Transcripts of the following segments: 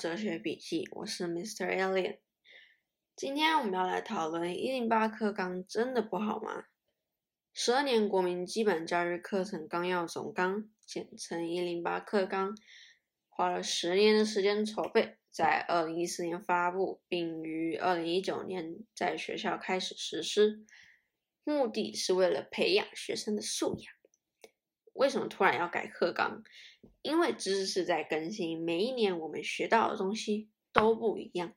哲学笔记，我是 Mr. Alien。今天我们要来讨论一零八课纲真的不好吗？十二年国民基本教育课程纲要总纲，简称一零八课纲，花了十年的时间筹备，在二零一四年发布，并于二零一九年在学校开始实施，目的是为了培养学生的素养。为什么突然要改课纲？因为知识在更新，每一年我们学到的东西都不一样。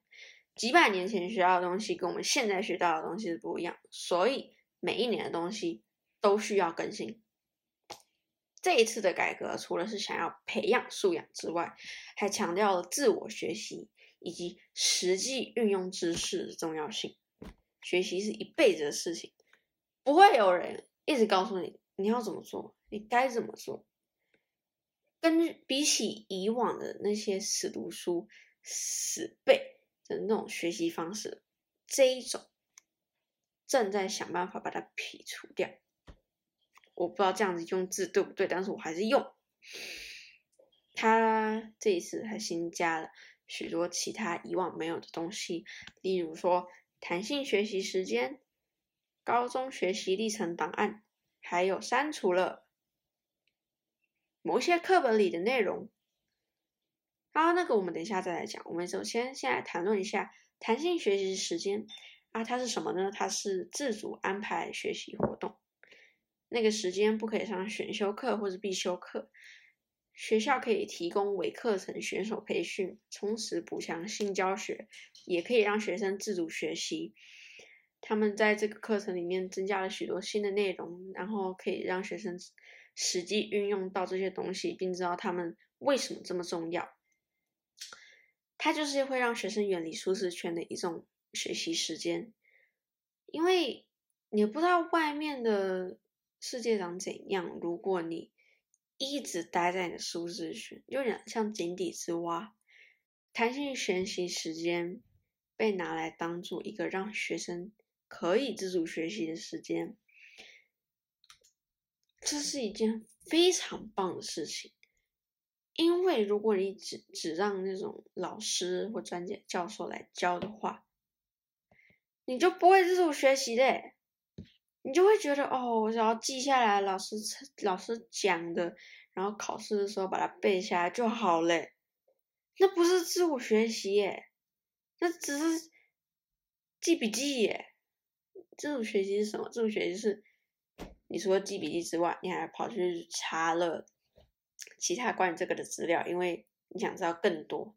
几百年前学到的东西跟我们现在学到的东西是不一样，所以每一年的东西都需要更新。这一次的改革，除了是想要培养素养之外，还强调了自我学习以及实际运用知识的重要性。学习是一辈子的事情，不会有人一直告诉你你要怎么做。你该怎么做？跟比起以往的那些死读书、死背的那种学习方式，这一种正在想办法把它撇除掉。我不知道这样子用字对不对，但是我还是用。他这一次还新加了许多其他以往没有的东西，例如说弹性学习时间、高中学习历程档案，还有删除了。某些课本里的内容，啊，那个我们等一下再来讲。我们首先先来谈论一下弹性学习时间啊，它是什么呢？它是自主安排学习活动，那个时间不可以上选修课或者必修课，学校可以提供伪课程、选手培训、充实补强性教学，也可以让学生自主学习。他们在这个课程里面增加了许多新的内容，然后可以让学生。实际运用到这些东西，并知道他们为什么这么重要，它就是会让学生远离舒适圈的一种学习时间。因为你不知道外面的世界长怎样，如果你一直待在你的舒适圈，有点像井底之蛙。弹性学习时间被拿来当做一个让学生可以自主学习的时间。这是一件非常棒的事情，因为如果你只只让那种老师或专家教授来教的话，你就不会自主学习嘞，你就会觉得哦，我只要记下来老师老师讲的，然后考试的时候把它背下来就好嘞，那不是自我学习耶，那只是记笔记耶。自主学习是什么？自主学习是。你除了记笔记之外，你还跑去查了其他关于这个的资料，因为你想知道更多。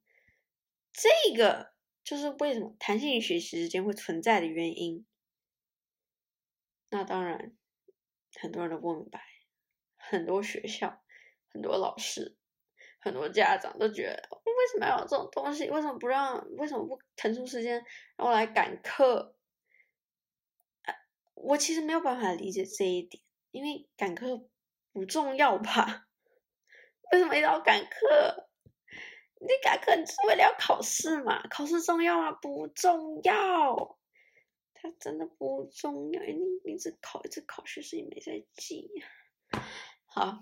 这个就是为什么弹性学习时间会存在的原因。那当然，很多人都不明白，很多学校、很多老师、很多家长都觉得，为什么要有这种东西？为什么不让？为什么不腾出时间让我来赶课？我其实没有办法理解这一点。因为赶课不重要吧？为什么一定要赶课？你赶课你是为了要考试嘛？考试重要吗？不重要，它真的不重要。你一直考，一直考，学生也没在记。好，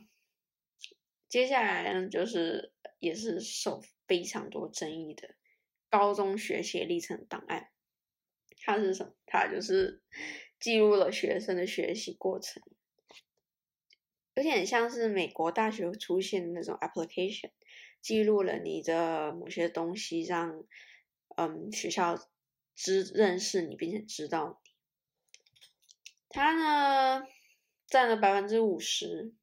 接下来呢，就是也是受非常多争议的高中学习历程档案。它是什么？它就是记录了学生的学习过程。有点像是美国大学出现的那种 application，记录了你的某些东西，让嗯学校知认识你，并且知道你。它呢占了百分之五十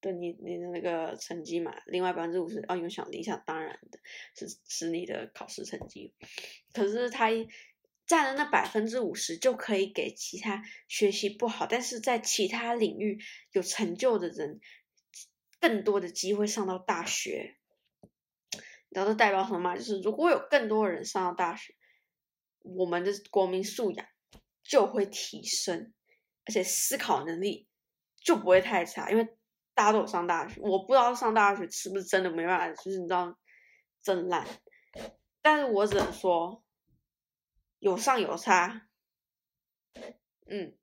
的你你的那个成绩嘛，另外百分之五十要影响理想当然的是是你的考试成绩，可是它。占了那百分之五十，就可以给其他学习不好，但是在其他领域有成就的人更多的机会上到大学。你知道这代表什么吗？就是如果有更多人上到大学，我们的国民素养就会提升，而且思考能力就不会太差，因为大家都有上大学。我不知道上大学是不是真的没办法，就是你知道真烂，但是我只能说。有上有差，嗯，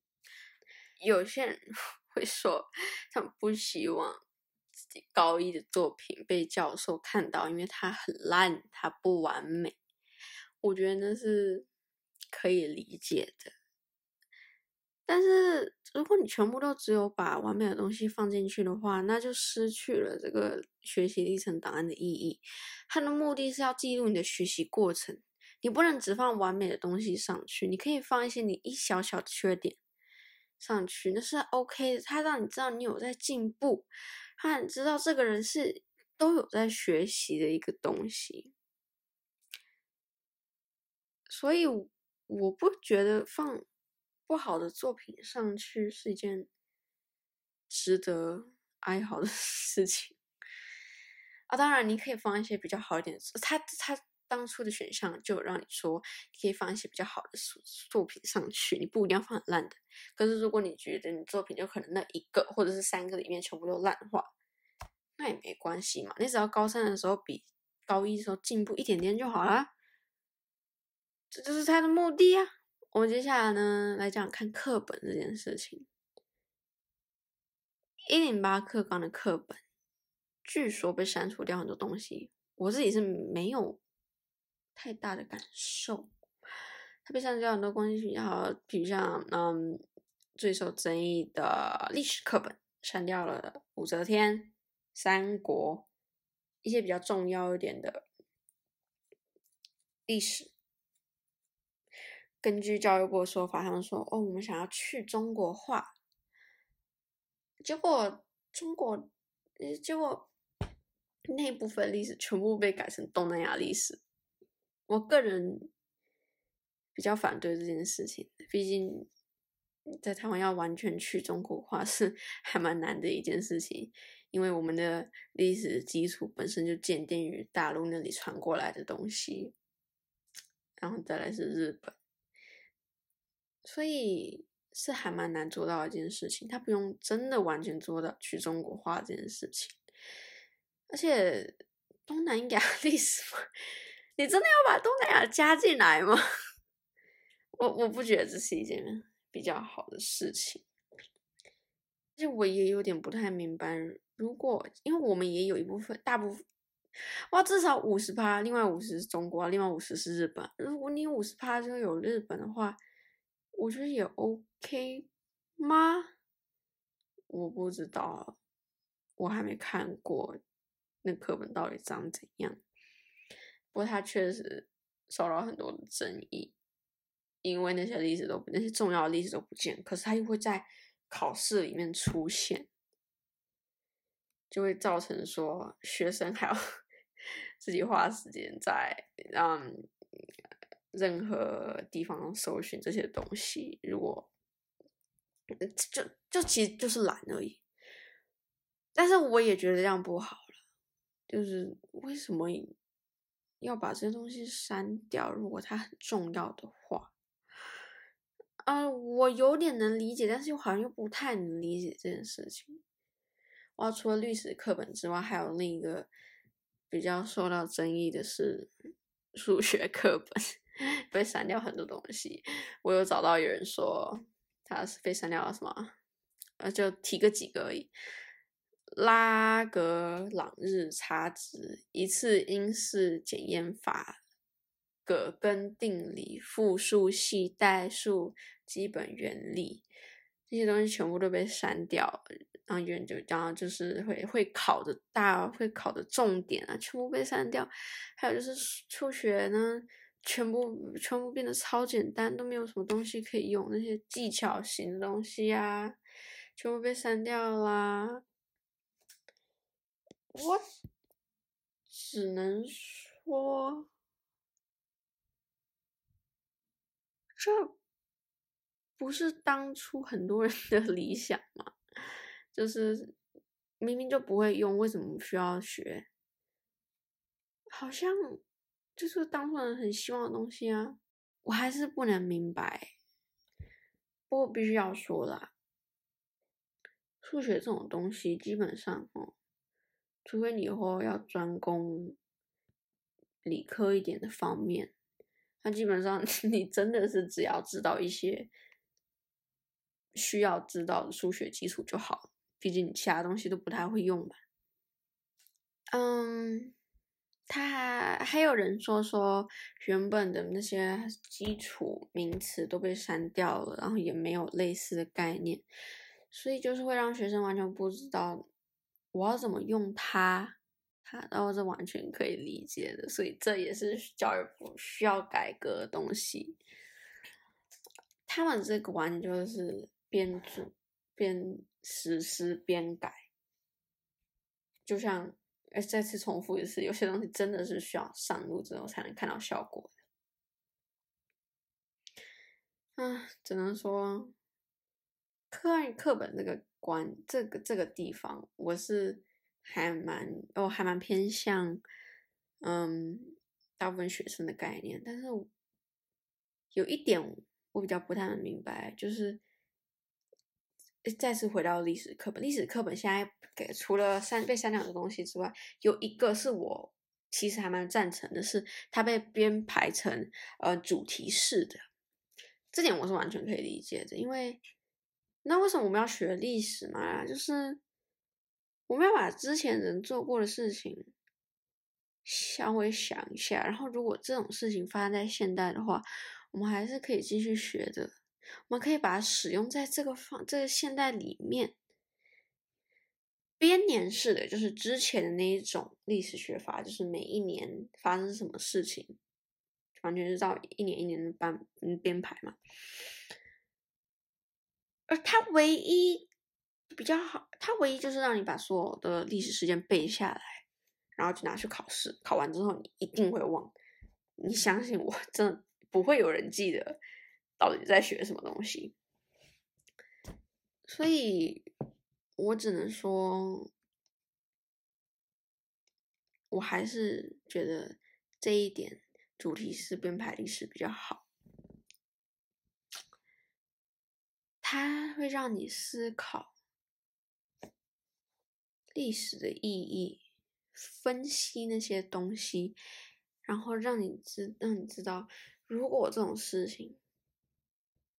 有些人 会说他们不希望自己高一的作品被教授看到，因为它很烂，它不完美。我觉得那是可以理解的。但是如果你全部都只有把完美的东西放进去的话，那就失去了这个学习历程档案的意义。它的目的是要记录你的学习过程，你不能只放完美的东西上去，你可以放一些你一小小的缺点上去，那是 OK 的。它让你知道你有在进步，让你知道这个人是都有在学习的一个东西。所以我不觉得放。不好的作品上去是一件值得哀嚎的 事情啊！当然，你可以放一些比较好一点。他他当初的选项就让你说，你可以放一些比较好的作作品上去，你不一定要放很烂的。可是，如果你觉得你作品就可能那一个或者是三个里面全部都烂的话，那也没关系嘛。你只要高三的时候比高一的时候进步一点点就好啦，这就是他的目的啊。我们接下来呢来讲看课本这件事情。一零八课纲的课本，据说被删除掉很多东西，我自己是没有太大的感受。它被删除掉很多东西，好，比如像嗯最受争议的历史课本，删掉了武则天、三国一些比较重要一点的历史。根据教育部的说法，他们说：“哦，我们想要去中国化。”结果中国，结果那部分历史全部被改成东南亚历史。我个人比较反对这件事情，毕竟在台湾要完全去中国化 是还蛮难的一件事情，因为我们的历史基础本身就奠定于大陆那里传过来的东西，然后再来是日本。所以是还蛮难做到一件事情，他不用真的完全做到去中国化这件事情，而且东南亚 历史，你真的要把东南亚加进来吗？我我不觉得这是一件比较好的事情，而且我也有点不太明白，如果因为我们也有一部分大部分，哇，至少五十趴，另外五十是中国，另外五十是日本，如果你五十趴就有日本的话。我觉得也 OK 吗？我不知道，我还没看过那课本到底长怎样。不过他确实受到很多的争议，因为那些历史都那些重要的历史都不见，可是他又会在考试里面出现，就会造成说学生还要 自己花时间在让。任何地方搜寻这些东西，如果就就其实就是懒而已。但是我也觉得这样不好了，就是为什么要把这些东西删掉？如果它很重要的话，啊，我有点能理解，但是又好像又不太能理解这件事情。哇，除了历史课本之外，还有另一个比较受到争议的是数学课本。被删掉很多东西，我有找到有人说他是被删掉了什么，呃，就提个几个而已。拉格朗日差值、一次因式检验法、葛根定理、复数系代数基本原理这些东西全部都被删掉，然后有人就然后就是会会考的大会考的重点啊，全部被删掉。还有就是数学呢。全部全部变得超简单，都没有什么东西可以用，那些技巧型的东西啊，全部被删掉啦。我只能说，这不是当初很多人的 理想吗？就是明明就不会用，为什么需要学？好像。就是当初人很希望的东西啊，我还是不能明白。不过必须要说啦，数学这种东西基本上哦，除非你以后要专攻理科一点的方面，那基本上 你真的是只要知道一些需要知道的数学基础就好。毕竟其他东西都不太会用吧。嗯，他还有人说说原本的那些基础名词都被删掉了，然后也没有类似的概念，所以就是会让学生完全不知道我要怎么用它，它，然后是完全可以理解的，所以这也是教育部需要改革的东西。他们这个完全就是边做边实施边改，就像哎再次重复一次，有些东西真的是需要上路之后才能看到效果的。啊，只能说课外课本这个关这个这个地方，我是还蛮哦还蛮偏向嗯大部分学生的概念，但是有一点。我比较不太能明白，就是再次回到历史课本。历史课本现在给除了删被删掉的东西之外，有一个是我其实还蛮赞成的，是它被编排成呃主题式的。这点我是完全可以理解的，因为那为什么我们要学历史嘛？就是我们要把之前人做过的事情稍微想一下，然后如果这种事情发生在现代的话。我们还是可以继续学的，我们可以把它使用在这个方这个现代里面。编年式的就是之前的那一种历史学法，就是每一年发生什么事情，完全是照一年一年的班编排嘛。而它唯一比较好，它唯一就是让你把所有的历史事件背下来，然后就拿去考试，考完之后你一定会忘。你相信我，真的。不会有人记得到底在学什么东西，所以我只能说，我还是觉得这一点主题是编排历史比较好，它会让你思考历史的意义，分析那些东西，然后让你知让你知道。如果这种事情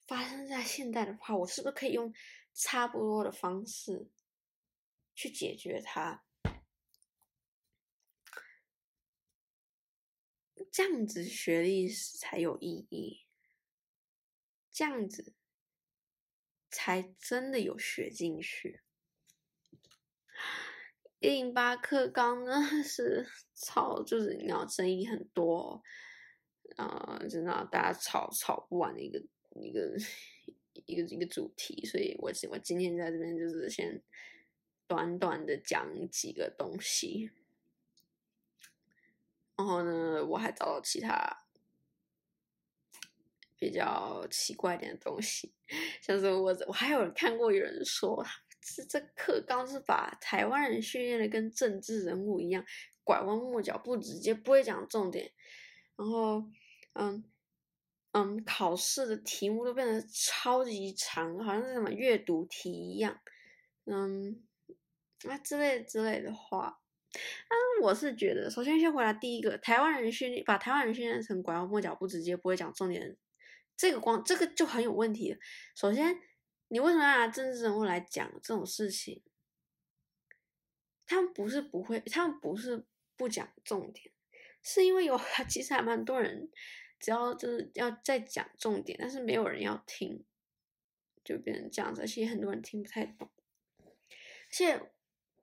发生在现代的话，我是不是可以用差不多的方式去解决它？这样子学历史才有意义，这样子才真的有学进去。一零八课纲呢 是超，就是你要争议很多。呃，真的大家吵吵不完的一个一个 一个一个主题，所以我我今天在这边就是先短短的讲几个东西，然后呢，我还找到其他比较奇怪点的东西，像是我我还有看过有人说，这这课纲是把台湾人训练的跟政治人物一样，拐弯抹角，不直接，不会讲重点，然后。嗯嗯，考试的题目都变得超级长，好像是什么阅读题一样。嗯，啊之类之类的话，嗯，我是觉得，首先先回答第一个，台湾人训练把台湾人训练成拐弯抹角不直接不会讲重点，这个光这个就很有问题。首先，你为什么要拿政治人物来讲这种事情？他们不是不会，他们不是不讲重点。是因为有其实还蛮多人，只要就是要再讲重点，但是没有人要听，就变成这样子。其实很多人听不太懂，而且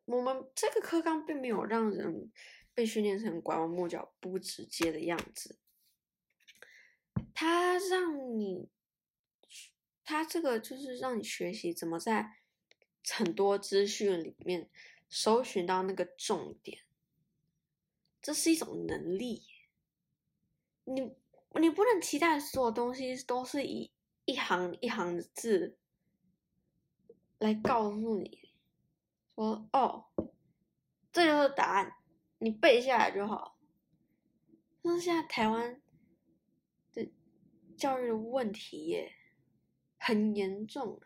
我们这个课纲并没有让人被训练成拐弯抹角、不直接的样子，他让你，他这个就是让你学习怎么在很多资讯里面搜寻到那个重点。这是一种能力，你你不能期待所有东西都是以一行一行的字来告诉你，说哦，这就是答案，你背下来就好。那现在台湾教育的问题耶，很严重，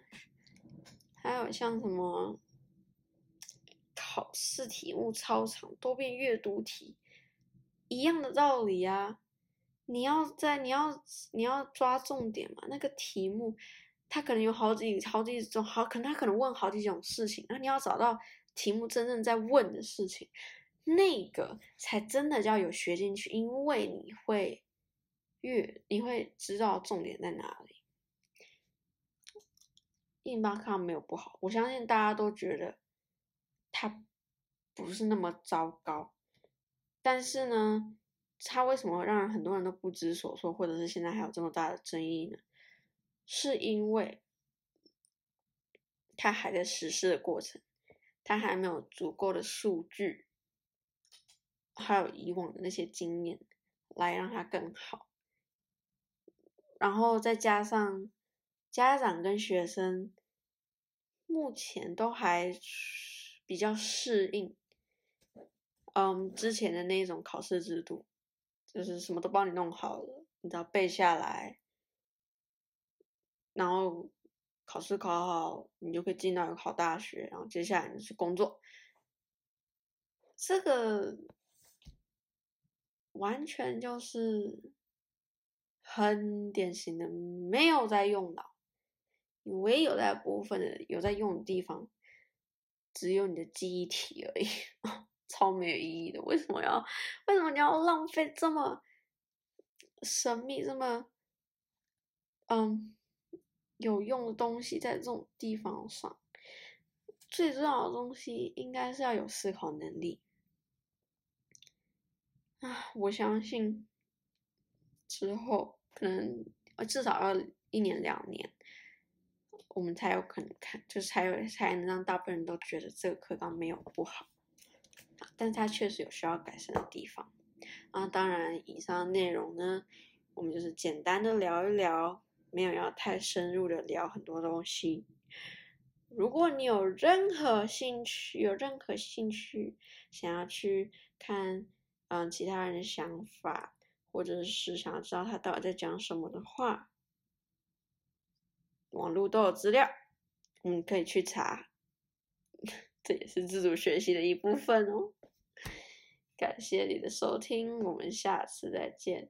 还有像什么考试题目超长，多变阅读题。一样的道理啊，你要在你要你要抓重点嘛。那个题目，它可能有好几好几种，好可能他可能问好几种事情，那你要找到题目真正在问的事情。那个才真的叫有学进去，因为你会越你会知道重点在哪里。印巴康没有不好，我相信大家都觉得它不是那么糟糕，但是呢，它为什么让很多人都不知所措，或者是现在还有这么大的争议呢？是因为它还在实施的过程，它还没有足够的数据，还有以往的那些经验来让它更好，然后再加上。家长跟学生目前都还比较适应，嗯，之前的那种考试制度，就是什么都帮你弄好了，你只要背下来，然后考试考好，你就可以进到一个好大学，然后接下来你去工作。这个完全就是很典型的没有在用脑。你唯有在部分的有在用的地方，只有你的记忆体而已，超没有意义的。为什么要？为什么你要浪费这么神秘、这么嗯有用的东西在这种地方上？最重要的东西应该是要有思考能力啊！我相信之后可能至少要一年两年。我们才有可能看，就是才有才能让大部分人都觉得这个课纲没有不好，但是它确实有需要改善的地方。啊，当然，以上内容呢，我们就是简单的聊一聊，没有要太深入的聊很多东西。如果你有任何兴趣，有任何兴趣想要去看，嗯，其他人的想法，或者是想知道他到底在讲什么的话。网络都有资料，嗯，可以去查，这也是自主学习的一部分哦。感谢你的收听，我们下次再见。